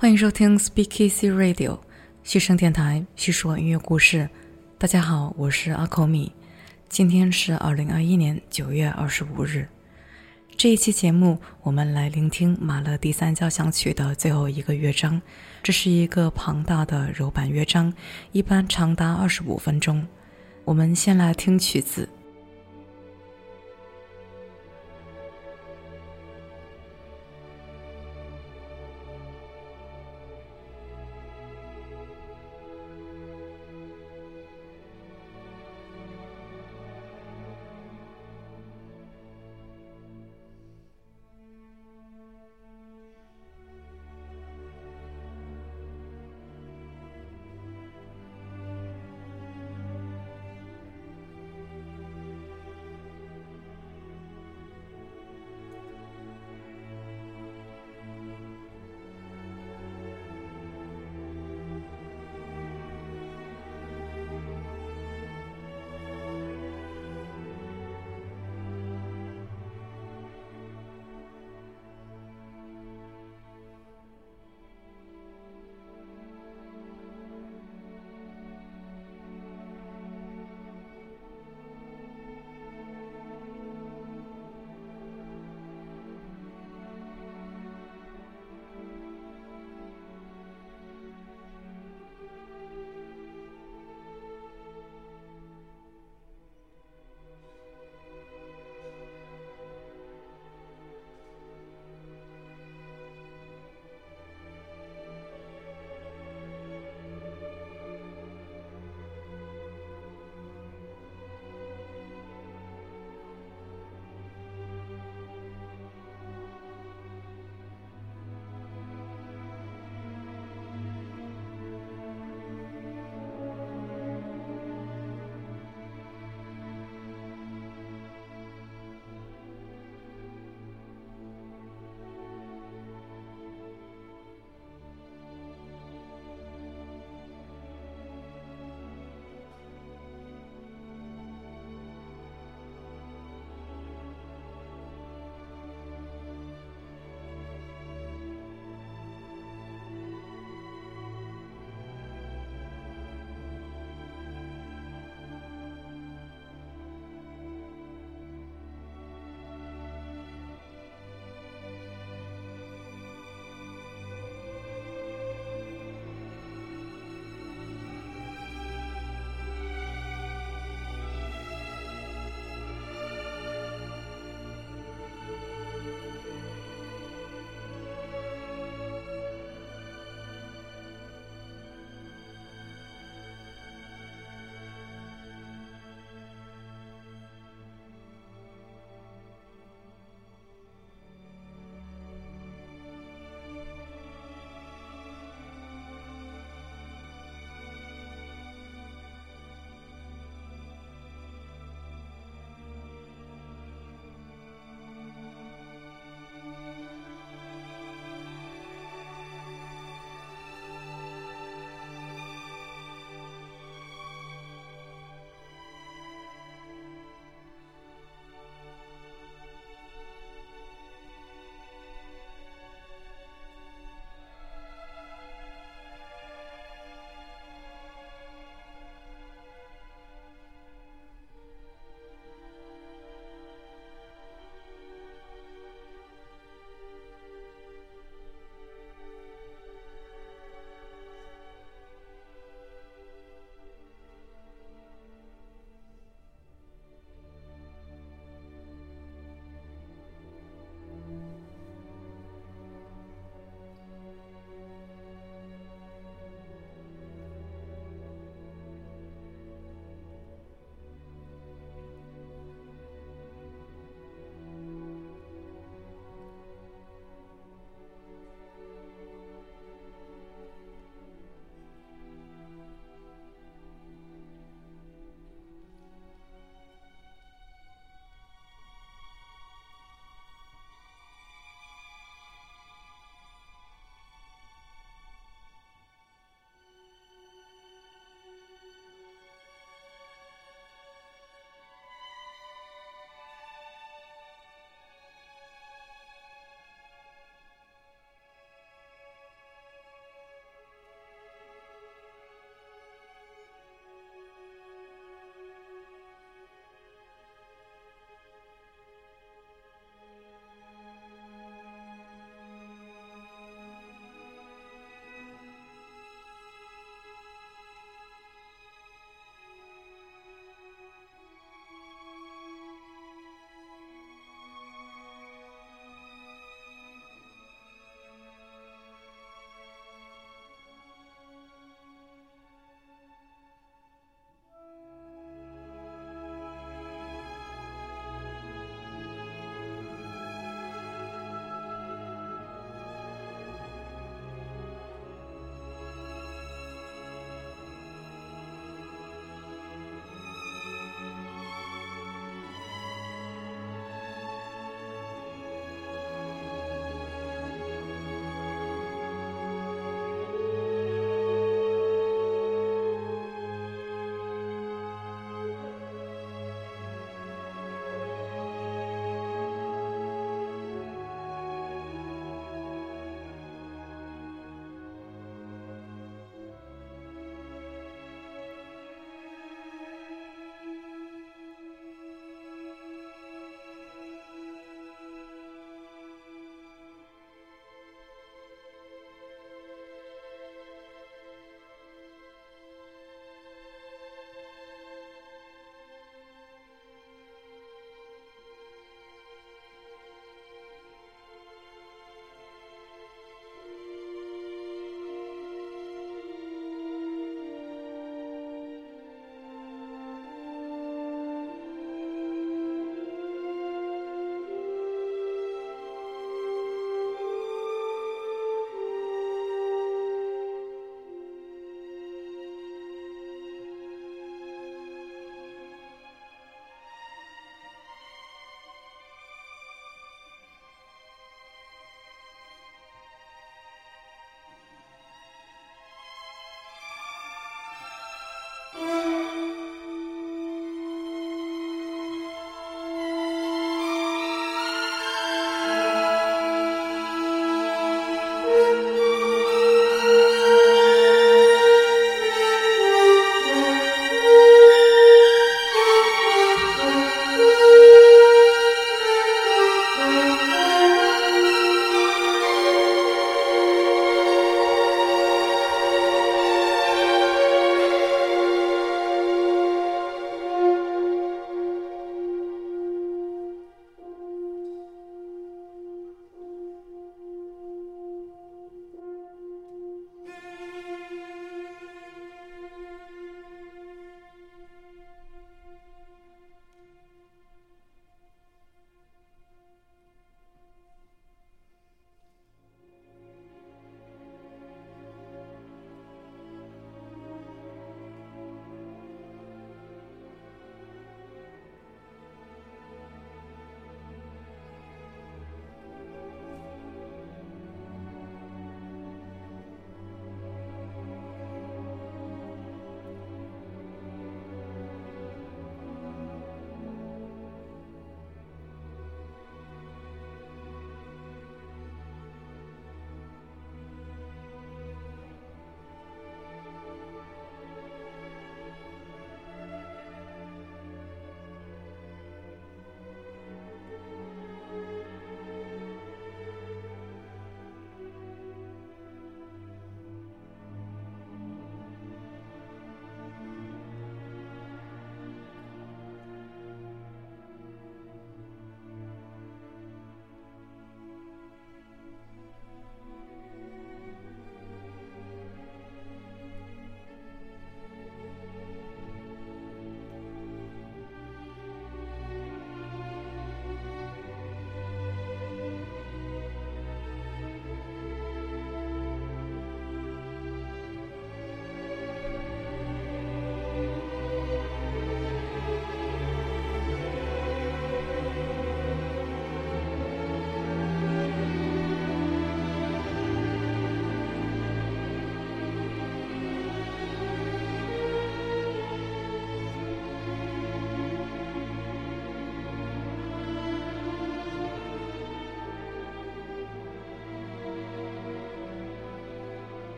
欢迎收听 Speak Easy Radio 嘘声电台，叙说音乐故事。大家好，我是阿口米。今天是二零二一年九月二十五日。这一期节目，我们来聆听马勒第三交响曲的最后一个乐章。这是一个庞大的柔板乐章，一般长达二十五分钟。我们先来听曲子。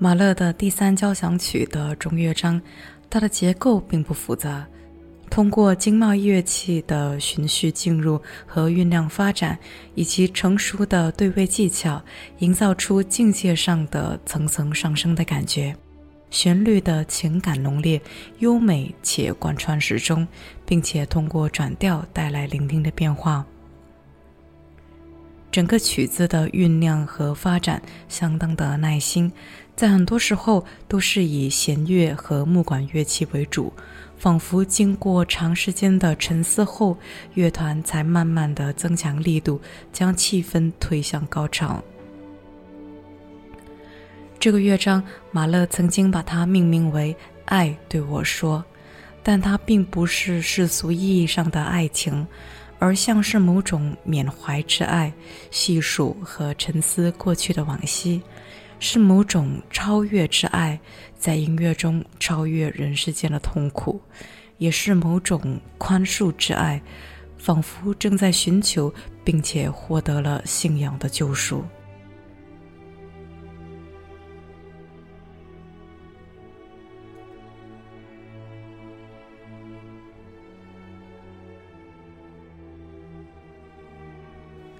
马勒的第三交响曲的中乐章，它的结构并不复杂，通过经贸乐器的循序进入和酝酿发展，以及成熟的对位技巧，营造出境界上的层层上升的感觉。旋律的情感浓烈、优美且贯穿始终，并且通过转调带来聆听的变化。整个曲子的酝酿和发展相当的耐心，在很多时候都是以弦乐和木管乐器为主，仿佛经过长时间的沉思后，乐团才慢慢的增强力度，将气氛推向高潮。这个乐章，马勒曾经把它命名为“爱对我说”，但它并不是世俗意义上的爱情，而像是某种缅怀之爱，细数和沉思过去的往昔，是某种超越之爱，在音乐中超越人世间的痛苦，也是某种宽恕之爱，仿佛正在寻求并且获得了信仰的救赎。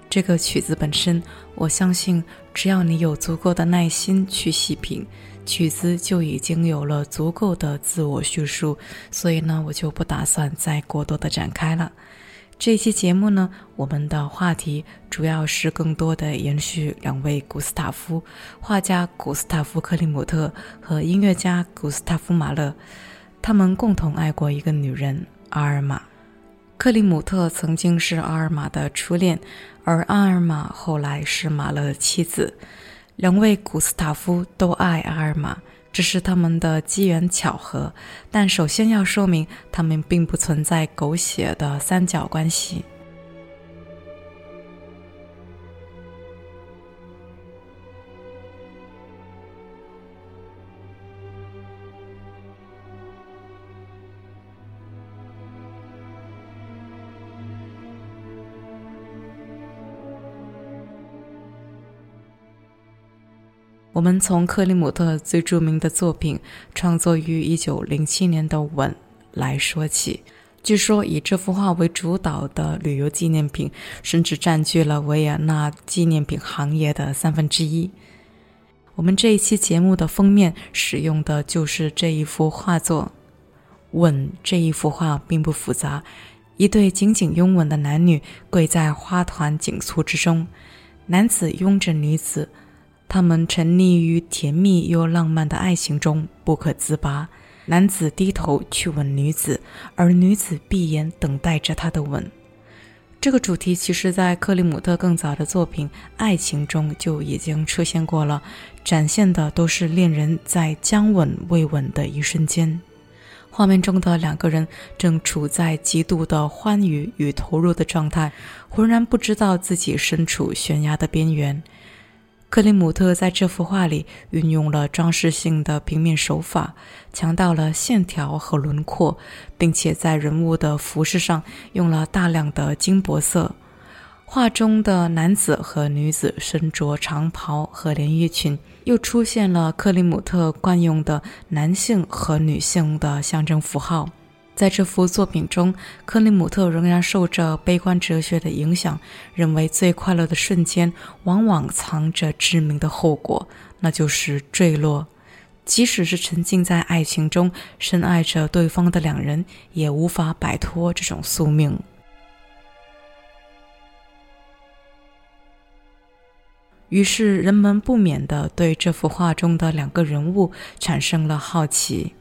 这个曲子本身，我相信，只要你有足够的耐心去细品，曲子就已经有了足够的自我叙述。所以呢，我就不打算再过多的展开了。这期节目呢，我们的话题主要是更多的延续两位古斯塔夫画家古斯塔夫克里姆特和音乐家古斯塔夫马勒，他们共同爱过一个女人阿尔玛。克里姆特曾经是阿尔玛的初恋，而阿尔玛后来是马勒的妻子。两位古斯塔夫都爱阿尔玛，这是他们的机缘巧合。但首先要说明，他们并不存在狗血的三角关系。我们从克里姆特最著名的作品创作于1907年的《吻》来说起。据说以这幅画为主导的旅游纪念品，甚至占据了维也纳纪念品行业的三分之一。我们这一期节目的封面使用的就是这一幅画作。《吻》这一幅画并不复杂，一对紧紧拥吻的男女跪在花团锦簇之中，男子拥着女子。他们沉溺于甜蜜又浪漫的爱情中不可自拔。男子低头去吻女子，而女子闭眼等待着他的吻。这个主题其实，在克里姆特更早的作品《爱情》中就已经出现过了，展现的都是恋人在将吻未吻的一瞬间。画面中的两个人正处在极度的欢愉与投入的状态，浑然不知道自己身处悬崖的边缘。克里姆特在这幅画里运用了装饰性的平面手法，强调了线条和轮廓，并且在人物的服饰上用了大量的金箔色。画中的男子和女子身着长袍和连衣裙，又出现了克里姆特惯用的男性和女性的象征符号。在这幅作品中，克里姆特仍然受着悲观哲学的影响，认为最快乐的瞬间往往藏着致命的后果，那就是坠落。即使是沉浸在爱情中、深爱着对方的两人，也无法摆脱这种宿命。于是，人们不免地对这幅画中的两个人物产生了好奇。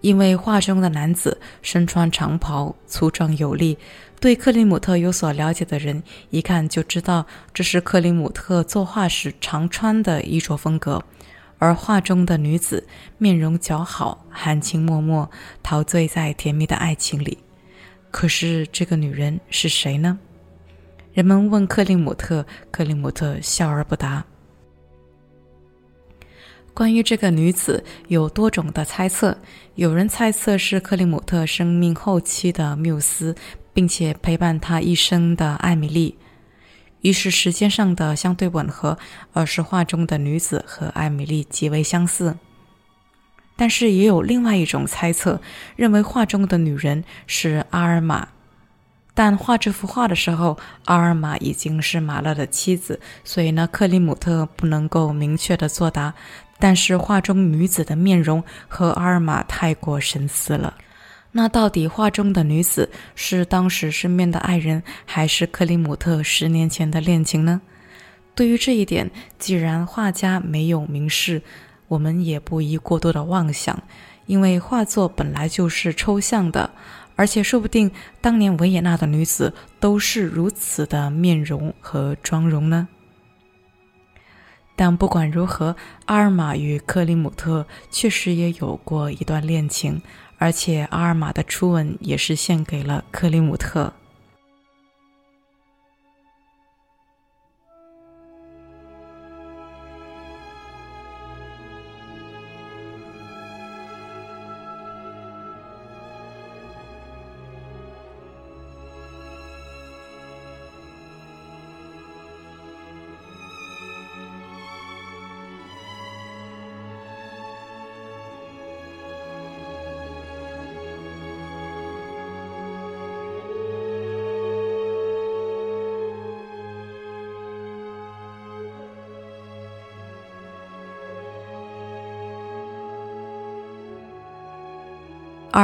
因为画中的男子身穿长袍，粗壮有力，对克里姆特有所了解的人一看就知道这是克里姆特作画时常穿的衣着风格。而画中的女子面容姣好，含情脉脉，陶醉在甜蜜的爱情里。可是这个女人是谁呢？人们问克里姆特，克里姆特笑而不答。关于这个女子有多种的猜测，有人猜测是克里姆特生命后期的缪斯，并且陪伴他一生的艾米丽。于是时间上的相对吻合，二是画中的女子和艾米丽极为相似。但是也有另外一种猜测，认为画中的女人是阿尔玛。但画这幅画的时候，阿尔玛已经是马勒的妻子，所以呢，克里姆特不能够明确的作答。但是画中女子的面容和阿尔玛太过神似了。那到底画中的女子是当时身边的爱人，还是克里姆特十年前的恋情呢？对于这一点，既然画家没有明示，我们也不宜过多的妄想，因为画作本来就是抽象的，而且说不定当年维也纳的女子都是如此的面容和妆容呢。但不管如何，阿尔玛与克里姆特确实也有过一段恋情。而且阿尔玛的初吻也是献给了克里姆特。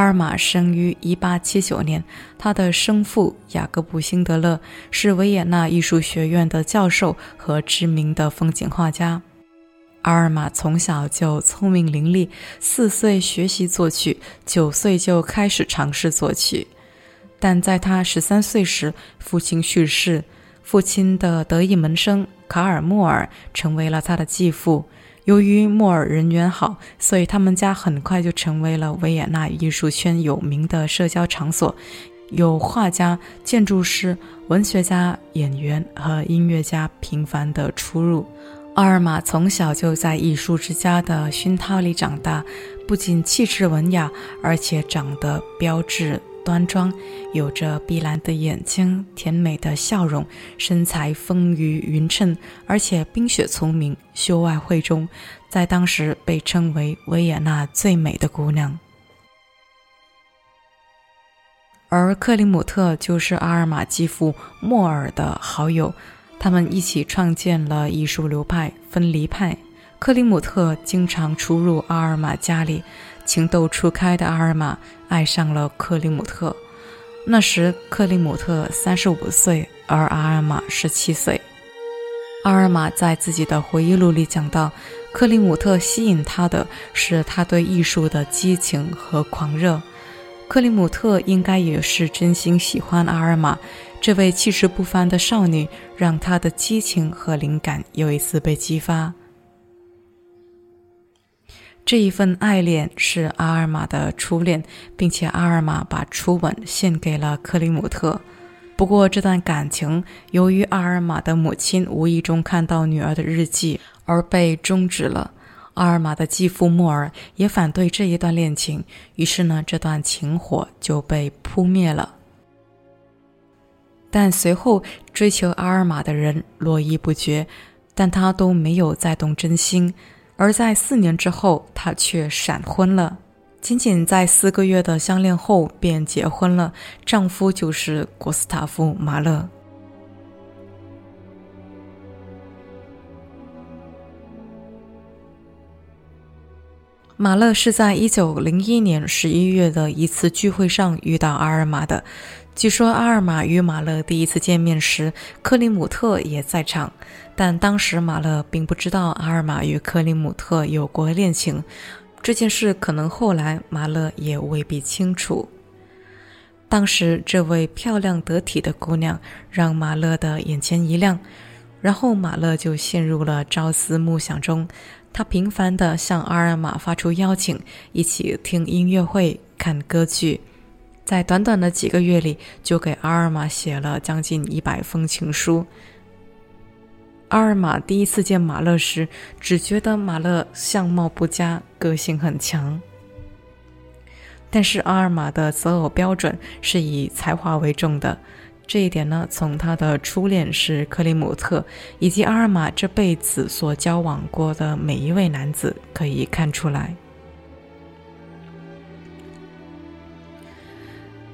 阿尔玛生于1879年，他的生父雅各布·辛德勒是维也纳艺术学院的教授和知名的风景画家。阿尔玛从小就聪明伶俐，四岁学习作曲，九岁就开始尝试作曲。但在他十三岁时，父亲去世，父亲的得意门生卡尔·莫尔成为了他的继父。由于莫尔人缘好，所以他们家很快就成为了维也纳艺术圈有名的社交场所，有画家、建筑师、文学家、演员和音乐家频繁的出入。奥尔玛从小就在艺术之家的熏陶里长大，不仅气质文雅，而且长得标致。端庄，有着碧蓝的眼睛，甜美的笑容，身材丰腴匀称，而且冰雪聪明，秀外慧中，在当时被称为维也纳最美的姑娘。而克里姆特就是阿尔玛继父莫尔的好友，他们一起创建了艺术流派分离派。克里姆特经常出入阿尔玛家里。情窦初开的阿尔玛爱上了克里姆特，那时克里姆特三十五岁，而阿尔玛十七岁。阿尔玛在自己的回忆录里讲到，克里姆特吸引他的是他对艺术的激情和狂热。克里姆特应该也是真心喜欢阿尔玛，这位气势不凡的少女，让他的激情和灵感又一次被激发。这一份爱恋是阿尔玛的初恋，并且阿尔玛把初吻献给了克里姆特。不过，这段感情由于阿尔玛的母亲无意中看到女儿的日记而被终止了。阿尔玛的继父莫尔也反对这一段恋情，于是呢，这段情火就被扑灭了。但随后追求阿尔玛的人络绎不绝，但他都没有再动真心。而在四年之后，他却闪婚了。仅仅在四个月的相恋后，便结婚了。丈夫就是古斯塔夫·马勒。马勒是在一九零一年十一月的一次聚会上遇到阿尔玛的。据说阿尔玛与马勒第一次见面时，克里姆特也在场，但当时马勒并不知道阿尔玛与克里姆特有过恋情。这件事可能后来马勒也未必清楚。当时这位漂亮得体的姑娘让马勒的眼前一亮，然后马勒就陷入了朝思暮想中。他频繁地向阿尔玛发出邀请，一起听音乐会、看歌剧。在短短的几个月里，就给阿尔玛写了将近一百封情书。阿尔玛第一次见马勒时，只觉得马勒相貌不佳，个性很强。但是阿尔玛的择偶标准是以才华为重的，这一点呢，从他的初恋是克里姆特，以及阿尔玛这辈子所交往过的每一位男子可以看出来。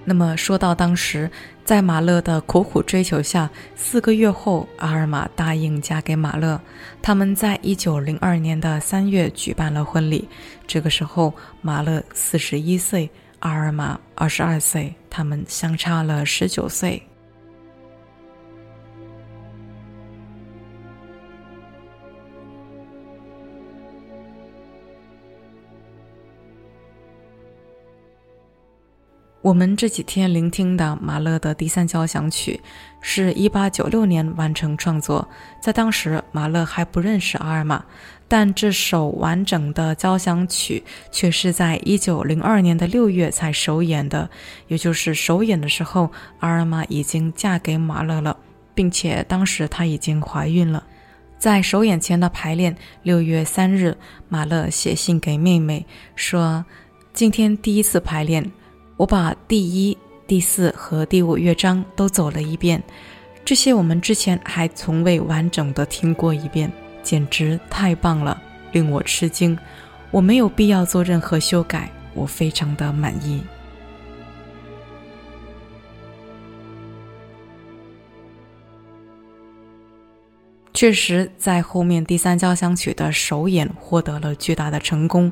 那么说到当时，在马勒的苦苦追求下，四个月后，阿尔玛答应嫁给马勒。他们在一九零二年的三月举办了婚礼。这个时候，马勒四十一岁，阿尔玛二十二岁，他们相差了十九岁。我们这几天聆听的马勒的第三交响曲，是一八九六年完成创作。在当时，马勒还不认识阿尔玛，但这首完整的交响曲却是在一九零二年的六月才首演的。也就是首演的时候，阿尔玛已经嫁给马勒了，并且当时她已经怀孕了。在首演前的排练，六月三日，马勒写信给妹妹说：“今天第一次排练。”我把第一、第四和第五乐章都走了一遍，这些我们之前还从未完整的听过一遍，简直太棒了，令我吃惊。我没有必要做任何修改，我非常的满意。确实，在后面第三交响曲的首演获得了巨大的成功，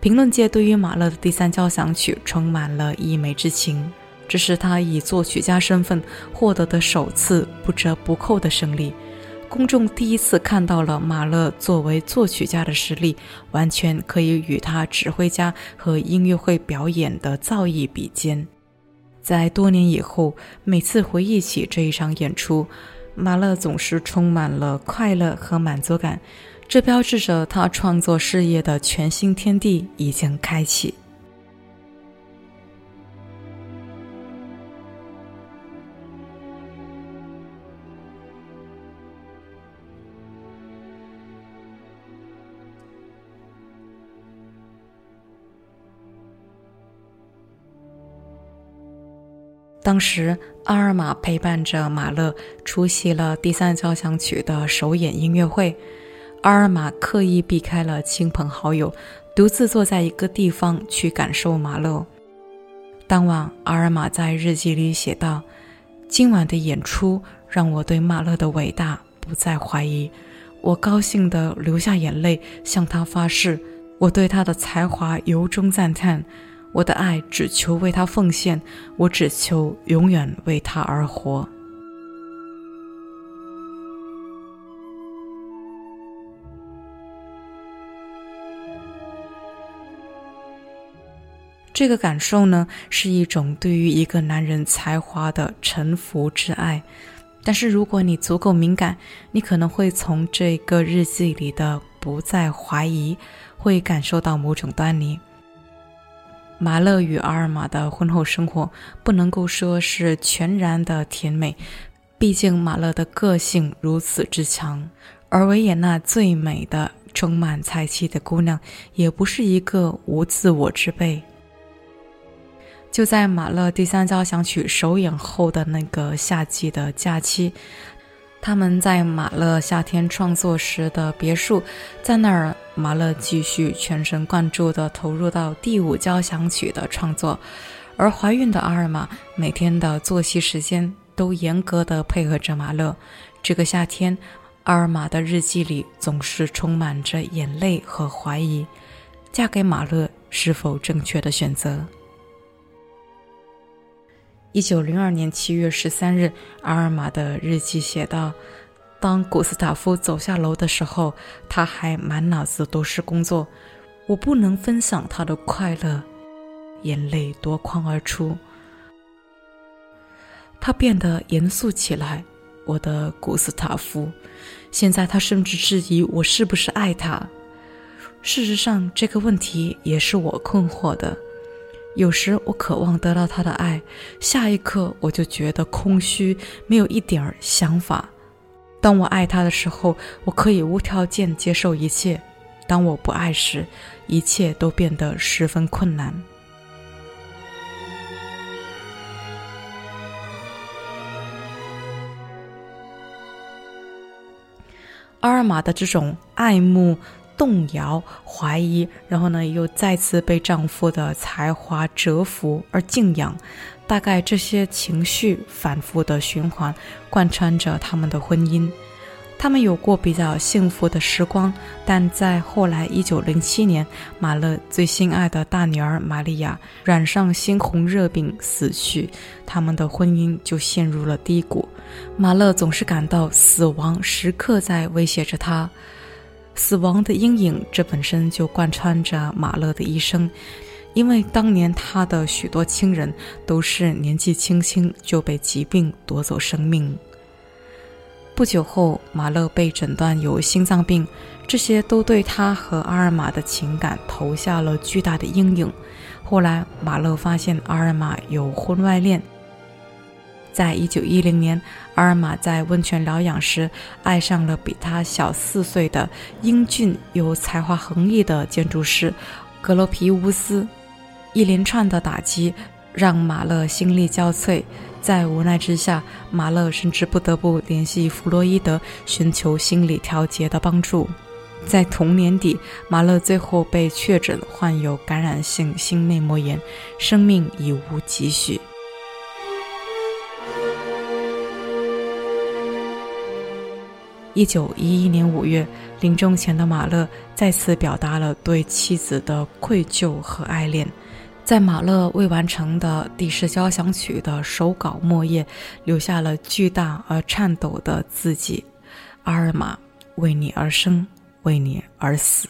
评论界对于马勒的第三交响曲充满了溢美之情。这是他以作曲家身份获得的首次不折不扣的胜利，公众第一次看到了马勒作为作曲家的实力，完全可以与他指挥家和音乐会表演的造诣比肩。在多年以后，每次回忆起这一场演出。马勒总是充满了快乐和满足感，这标志着他创作事业的全新天地已经开启。当时，阿尔玛陪伴着马勒出席了第三交响曲的首演音乐会。阿尔玛刻意避开了亲朋好友，独自坐在一个地方去感受马勒。当晚，阿尔玛在日记里写道：“今晚的演出让我对马勒的伟大不再怀疑，我高兴地流下眼泪，向他发誓，我对他的才华由衷赞叹。”我的爱只求为他奉献，我只求永远为他而活。这个感受呢，是一种对于一个男人才华的臣服之爱。但是，如果你足够敏感，你可能会从这个日记里的不再怀疑，会感受到某种端倪。马勒与阿尔玛的婚后生活不能够说是全然的甜美，毕竟马勒的个性如此之强，而维也纳最美的、充满才气的姑娘也不是一个无自我之辈。就在马勒第三交响曲首演后的那个夏季的假期。他们在马勒夏天创作时的别墅，在那儿，马勒继续全神贯注地投入到第五交响曲的创作，而怀孕的阿尔玛每天的作息时间都严格地配合着马勒。这个夏天，阿尔玛的日记里总是充满着眼泪和怀疑：嫁给马勒是否正确的选择？一九零二年七月十三日，阿尔玛的日记写道：“当古斯塔夫走下楼的时候，他还满脑子都是工作。我不能分享他的快乐，眼泪夺眶而出。他变得严肃起来。我的古斯塔夫，现在他甚至质疑我是不是爱他。事实上，这个问题也是我困惑的。”有时我渴望得到他的爱下一刻我就觉得空虚没有一点儿想法。当我爱他的时候我可以无条件接受一切。当我不爱时一切都变得十分困难。阿尔玛的这种爱慕动摇、怀疑，然后呢，又再次被丈夫的才华折服而敬仰，大概这些情绪反复的循环，贯穿着他们的婚姻。他们有过比较幸福的时光，但在后来，一九零七年，马勒最心爱的大女儿玛利亚染上猩红热病死去，他们的婚姻就陷入了低谷。马勒总是感到死亡时刻在威胁着他，死亡的阴影，这本身就贯穿着马勒的一生，因为当年他的许多亲人都是年纪轻轻就被疾病夺走生命。不久后，马勒被诊断有心脏病，这些都对他和阿尔玛的情感投下了巨大的阴影。后来，马勒发现阿尔玛有婚外恋。在一九一零年，阿尔玛在温泉疗养时爱上了比他小四岁的英俊又才华横溢的建筑师格罗皮乌斯。一连串的打击让马勒心力交瘁。在无奈之下，马勒甚至不得不联系弗洛伊德寻求心理调节的帮助。在同年底，马勒最后被确诊患有感染性心内膜炎，生命已无几许。一九一一年五月，临终前的马勒再次表达了对妻子的愧疚和爱恋。在马勒未完成的第十交响曲的手稿末页，留下了巨大而颤抖的字迹：“阿尔玛，为你而生，为你而死。”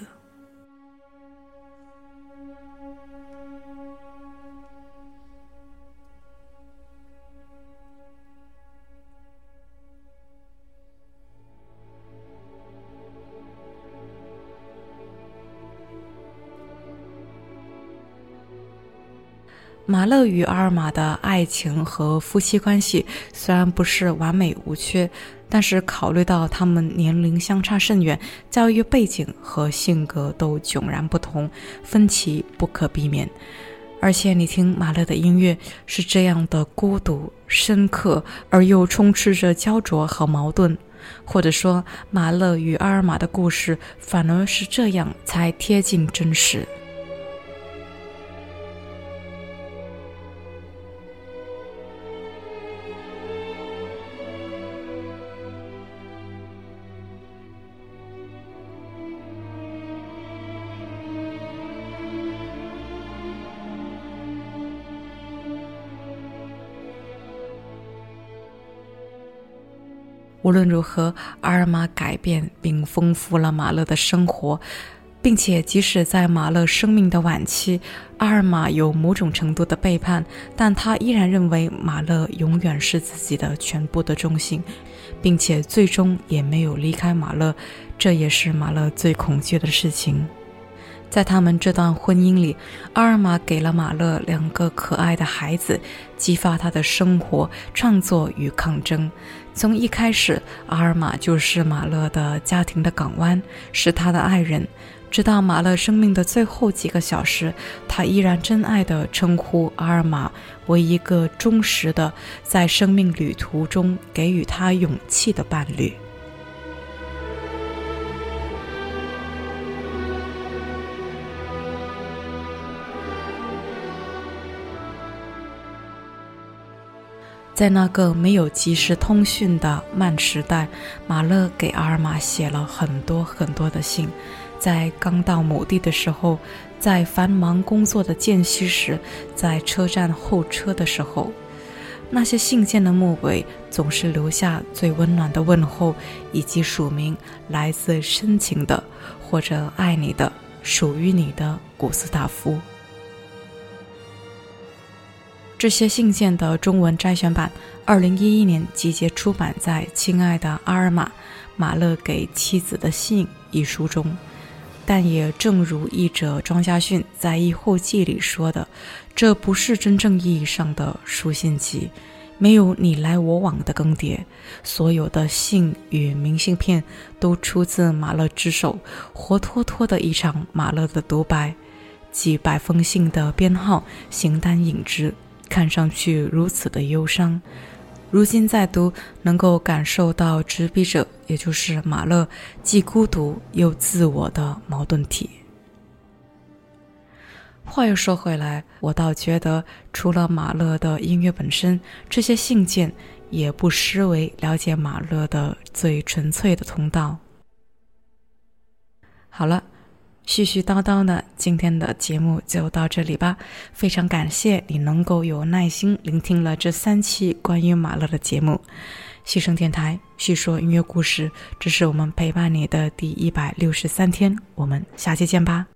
马勒与阿尔玛的爱情和夫妻关系虽然不是完美无缺，但是考虑到他们年龄相差甚远，教育背景和性格都迥然不同，分歧不可避免。而且你听马勒的音乐是这样的孤独、深刻，而又充斥着焦灼和矛盾，或者说马勒与阿尔玛的故事反而是这样才贴近真实。无论如何，阿尔玛改变并丰富了马勒的生活，并且即使在马勒生命的晚期，阿尔玛有某种程度的背叛，但他依然认为马勒永远是自己的全部的中心，并且最终也没有离开马勒，这也是马勒最恐惧的事情。在他们这段婚姻里，阿尔玛给了马勒两个可爱的孩子，激发他的生活、创作与抗争。从一开始，阿尔玛就是马勒的家庭的港湾，是他的爱人。直到马勒生命的最后几个小时，他依然真爱地称呼阿尔玛为一个忠实的，在生命旅途中给予他勇气的伴侣。在那个没有即时通讯的慢时代，马勒给阿尔玛写了很多很多的信。在刚到某地的时候，在繁忙工作的间隙时，在车站候车的时候，那些信件的末尾总是留下最温暖的问候，以及署名来自深情的或者爱你的、属于你的古斯塔夫。这些信件的中文摘选版，二零一一年集结出版在《亲爱的阿尔玛·马勒给妻子的信》一书中。但也正如译者庄家训在译后记里说的，这不是真正意义上的书信集，没有你来我往的更迭。所有的信与明信片都出自马勒之手，活脱脱的一场马勒的独白。几百封信的编号形单影只。看上去如此的忧伤，如今再读，能够感受到执笔者，也就是马勒，既孤独又自我的矛盾体。话又说回来，我倒觉得，除了马勒的音乐本身，这些信件也不失为了解马勒的最纯粹的通道。好了。絮絮叨叨呢，今天的节目就到这里吧。非常感谢你能够有耐心聆听了这三期关于马勒的节目。西声电台叙说音乐故事，这是我们陪伴你的第一百六十三天。我们下期见吧。